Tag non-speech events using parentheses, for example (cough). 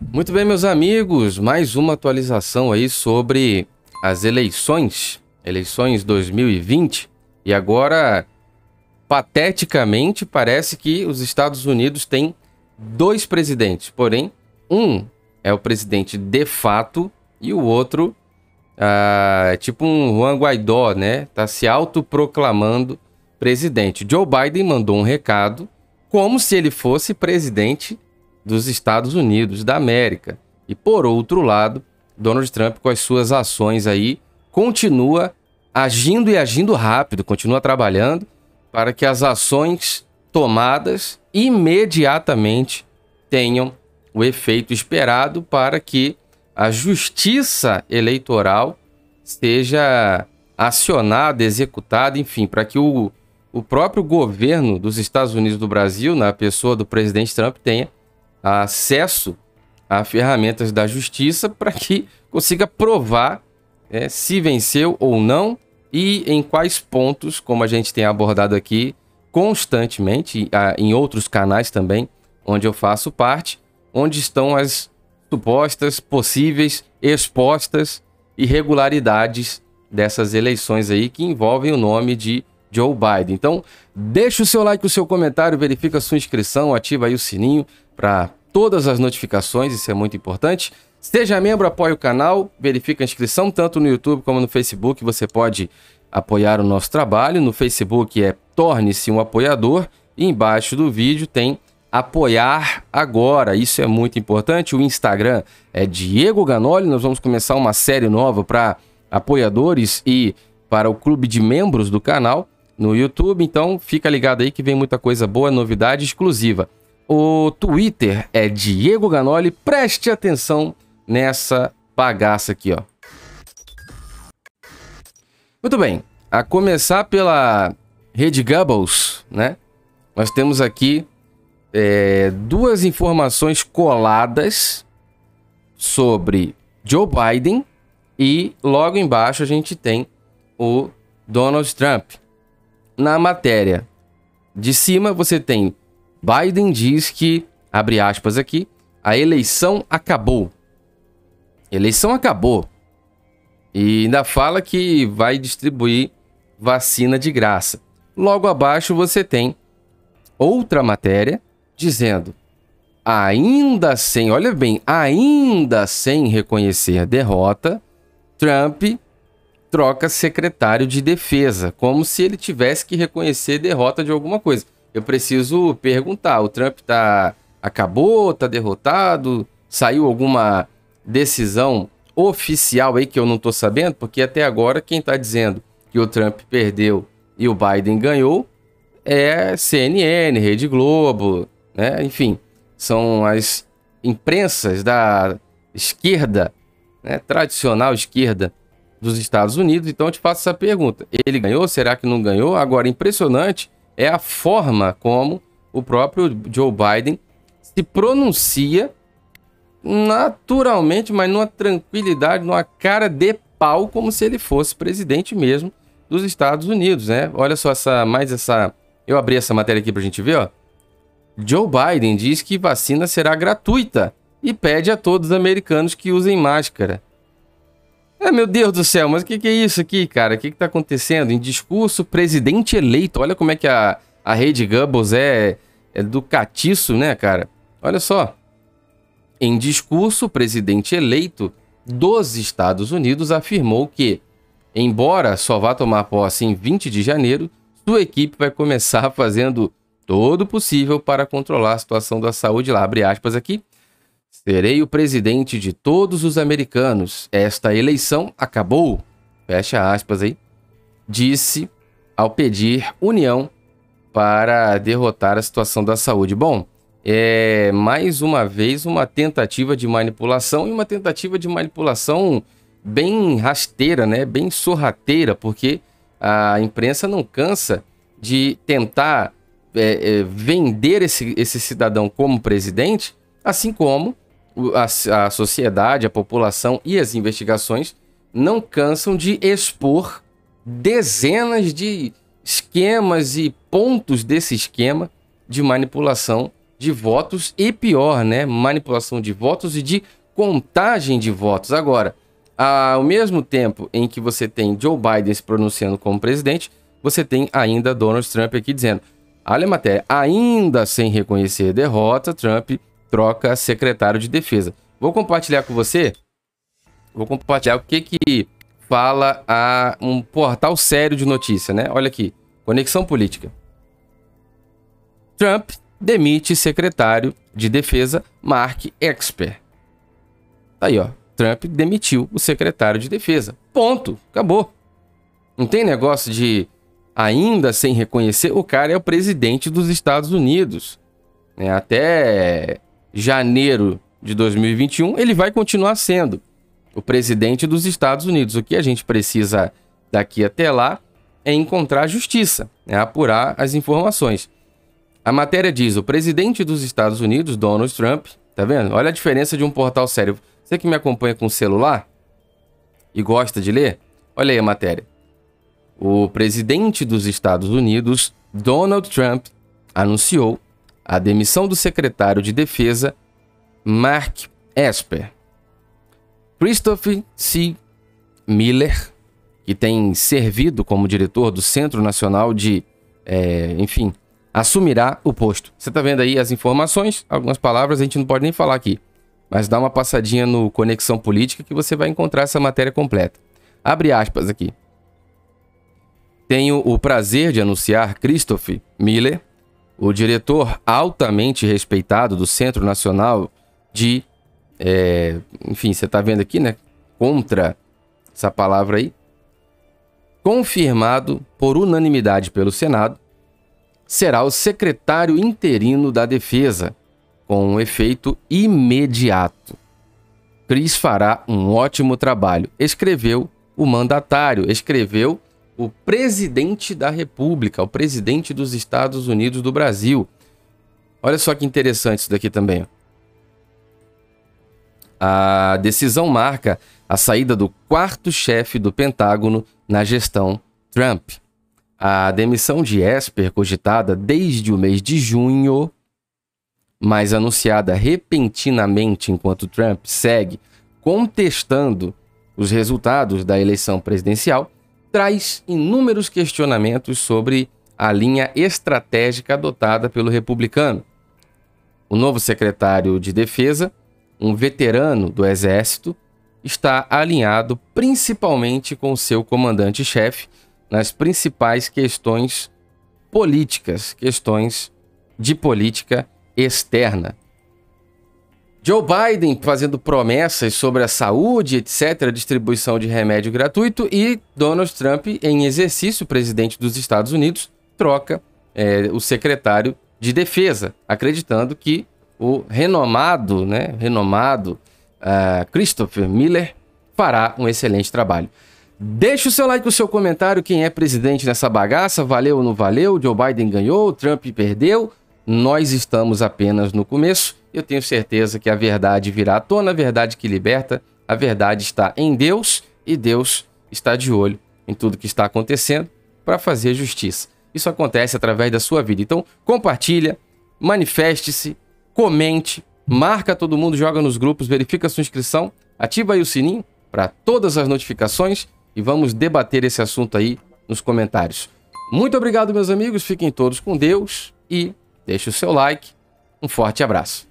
Muito bem, meus amigos, mais uma atualização aí sobre as eleições, eleições 2020. E agora, pateticamente, parece que os Estados Unidos têm dois presidentes, porém, um é o presidente de fato e o outro ah, é tipo um Juan Guaidó, né? Tá se autoproclamando presidente. Joe Biden mandou um recado como se ele fosse presidente dos Estados Unidos da América. E por outro lado, Donald Trump, com as suas ações aí, continua agindo e agindo rápido, continua trabalhando para que as ações tomadas imediatamente tenham o efeito esperado para que a justiça eleitoral seja acionada, executada, enfim, para que o, o próprio governo dos Estados Unidos do Brasil, na pessoa do presidente Trump, tenha acesso a ferramentas da justiça para que consiga provar é, se venceu ou não e em quais pontos, como a gente tem abordado aqui constantemente, em outros canais também, onde eu faço parte, onde estão as supostas, possíveis, expostas irregularidades dessas eleições aí que envolvem o nome de Joe Biden. Então, deixa o seu like, o seu comentário, verifica a sua inscrição, ativa aí o sininho para todas as notificações, isso é muito importante. Seja membro, apoie o canal, verifique a inscrição tanto no YouTube como no Facebook. Você pode apoiar o nosso trabalho. No Facebook é Torne-se um Apoiador e embaixo do vídeo tem Apoiar Agora. Isso é muito importante. O Instagram é Diego Ganoli. Nós vamos começar uma série nova para apoiadores e para o clube de membros do canal no YouTube. Então fica ligado aí que vem muita coisa boa, novidade exclusiva. O Twitter é Diego Ganoli. Preste atenção nessa bagaça aqui, ó. Muito bem. A começar pela rede Goebbels, né? Nós temos aqui é, duas informações coladas sobre Joe Biden e logo embaixo a gente tem o Donald Trump. Na matéria de cima você tem Biden diz que, abre aspas aqui, a eleição acabou. Eleição acabou. E ainda fala que vai distribuir vacina de graça. Logo abaixo você tem outra matéria dizendo: ainda sem, olha bem, ainda sem reconhecer a derrota, Trump troca secretário de defesa, como se ele tivesse que reconhecer derrota de alguma coisa eu preciso perguntar: o Trump tá acabou, tá derrotado, saiu alguma decisão oficial aí que eu não tô sabendo, porque até agora quem tá dizendo que o Trump perdeu e o Biden ganhou é CNN, Rede Globo, né? Enfim, são as imprensas da esquerda, né? tradicional esquerda dos Estados Unidos. Então eu te faço essa pergunta: ele ganhou? Será que não ganhou? Agora, impressionante é a forma como o próprio Joe Biden se pronuncia naturalmente, mas numa tranquilidade, numa cara de pau, como se ele fosse presidente mesmo dos Estados Unidos, né? Olha só essa, mais essa, eu abri essa matéria aqui pra gente ver, ó. Joe Biden diz que vacina será gratuita e pede a todos os americanos que usem máscara. É, meu Deus do céu, mas o que, que, é isso aqui, cara? O que, está acontecendo? Em discurso, presidente eleito. Olha como é que a, a rede Goebbels é, é do catiço, né, cara? Olha só. Em discurso, presidente eleito dos Estados Unidos afirmou que, embora só vá tomar posse em 20 de janeiro, sua equipe vai começar (laughs) fazendo todo o possível para controlar a situação da saúde lá. Abre aspas aqui. Serei o presidente de todos os americanos. Esta eleição acabou. Fecha aspas aí. Disse ao pedir união para derrotar a situação da saúde. Bom, é mais uma vez uma tentativa de manipulação e uma tentativa de manipulação bem rasteira, né? Bem sorrateira, porque a imprensa não cansa de tentar é, é, vender esse, esse cidadão como presidente assim como a, a sociedade, a população e as investigações não cansam de expor dezenas de esquemas e pontos desse esquema de manipulação de votos e pior, né? Manipulação de votos e de contagem de votos. Agora, ao mesmo tempo em que você tem Joe Biden se pronunciando como presidente, você tem ainda Donald Trump aqui dizendo: olha a matéria, ainda sem reconhecer derrota, Trump troca secretário de defesa. Vou compartilhar com você. Vou compartilhar o que que fala a um portal sério de notícia, né? Olha aqui, Conexão Política. Trump demite secretário de defesa Mark Esper. Tá aí, ó. Trump demitiu o secretário de defesa. Ponto. Acabou. Não tem negócio de ainda sem reconhecer. O cara é o presidente dos Estados Unidos. É, até janeiro de 2021, ele vai continuar sendo o presidente dos Estados Unidos. O que a gente precisa daqui até lá é encontrar justiça, é apurar as informações. A matéria diz: o presidente dos Estados Unidos, Donald Trump, tá vendo? Olha a diferença de um portal sério. Você que me acompanha com celular e gosta de ler, olha aí a matéria. O presidente dos Estados Unidos, Donald Trump, anunciou a demissão do secretário de Defesa, Mark Esper. Christopher C. Miller, que tem servido como diretor do Centro Nacional de, é, enfim, assumirá o posto. Você está vendo aí as informações, algumas palavras a gente não pode nem falar aqui, mas dá uma passadinha no Conexão Política que você vai encontrar essa matéria completa. Abre aspas aqui. Tenho o prazer de anunciar Christopher Miller, o diretor altamente respeitado do Centro Nacional de. É, enfim, você está vendo aqui, né? Contra essa palavra aí. Confirmado por unanimidade pelo Senado, será o secretário interino da Defesa, com um efeito imediato. Cris fará um ótimo trabalho, escreveu o mandatário, escreveu o presidente da República, o presidente dos Estados Unidos do Brasil. Olha só que interessante isso daqui também. A decisão marca a saída do quarto chefe do Pentágono na gestão Trump. A demissão de Esper, cogitada desde o mês de junho, mas anunciada repentinamente enquanto Trump segue contestando os resultados da eleição presidencial, traz inúmeros questionamentos sobre a linha estratégica adotada pelo republicano. O novo secretário de Defesa, um veterano do Exército, está alinhado principalmente com seu comandante-chefe nas principais questões políticas, questões de política externa. Joe Biden fazendo promessas sobre a saúde, etc., distribuição de remédio gratuito, e Donald Trump, em exercício, presidente dos Estados Unidos, troca é, o secretário de defesa, acreditando que o renomado, né, renomado uh, Christopher Miller fará um excelente trabalho. Deixe o seu like, o seu comentário, quem é presidente nessa bagaça, valeu ou não valeu, Joe Biden ganhou, Trump perdeu, nós estamos apenas no começo. Eu tenho certeza que a verdade virá à tona, a verdade que liberta, a verdade está em Deus e Deus está de olho em tudo que está acontecendo para fazer justiça. Isso acontece através da sua vida. Então, compartilha, manifeste-se, comente, marca todo mundo, joga nos grupos, verifica sua inscrição, ativa aí o sininho para todas as notificações e vamos debater esse assunto aí nos comentários. Muito obrigado, meus amigos. Fiquem todos com Deus e Deixe o seu like. Um forte abraço.